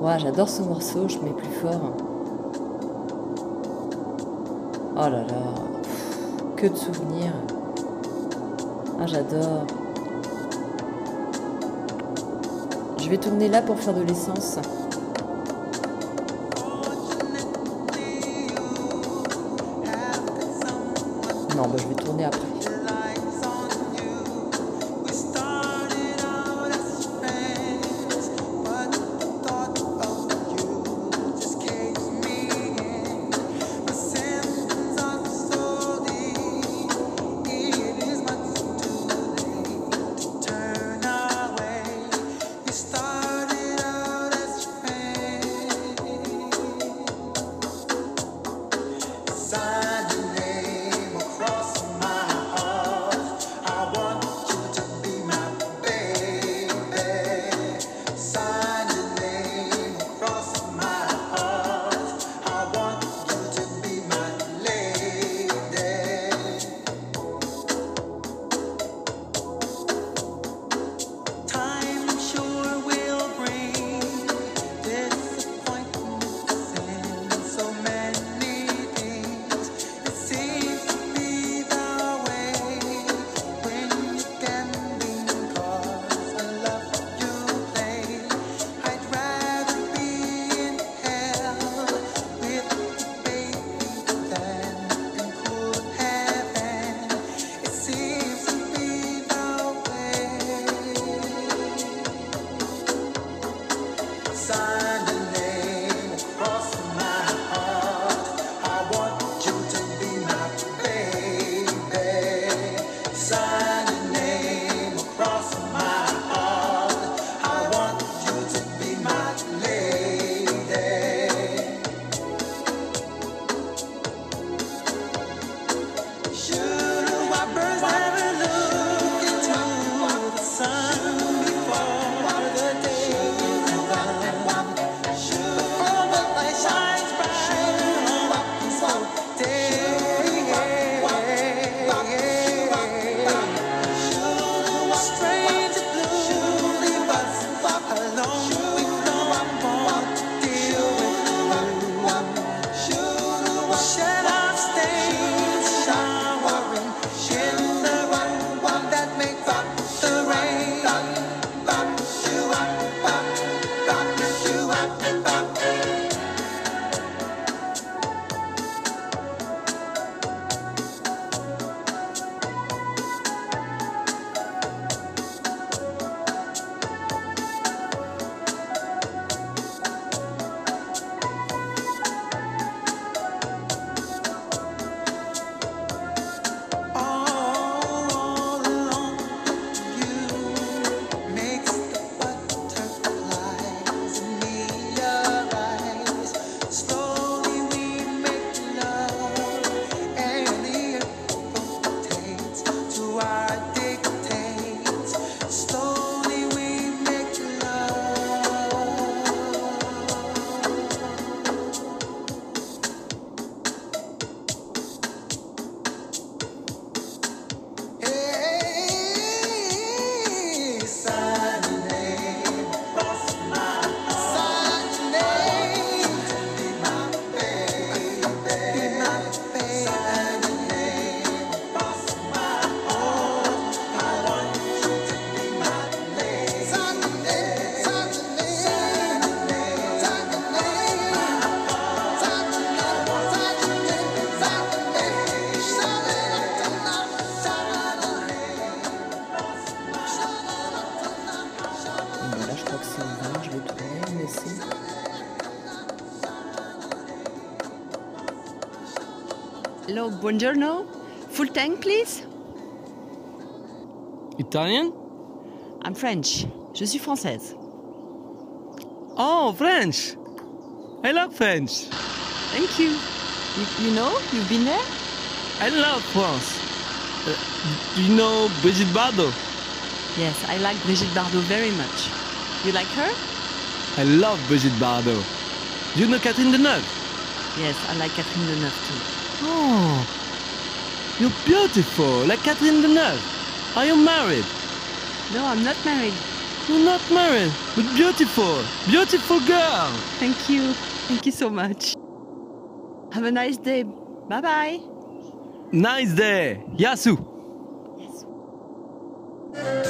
Ouais, j'adore ce morceau, je mets plus fort. Oh là là, que de souvenirs. Ah, j'adore. Je vais tourner là pour faire de l'essence. Non, bah, je vais tourner après. Hello, buongiorno. Full tank, please. Italian? I'm French. Je suis française. Oh, French! I love French. Thank you. You, you know, you've been there? I love France. Uh, you know Brigitte Bardot? Yes, I like Brigitte Bardot very much. You like her? I love Brigitte Bardot. Do you know Catherine Deneuve? Yes, I like Catherine Deneuve too. Oh, you're beautiful, like Catherine Deneuve. Are you married? No, I'm not married. You're not married, but beautiful. Beautiful girl. Thank you. Thank you so much. Have a nice day. Bye bye. Nice day. Yasu. Hay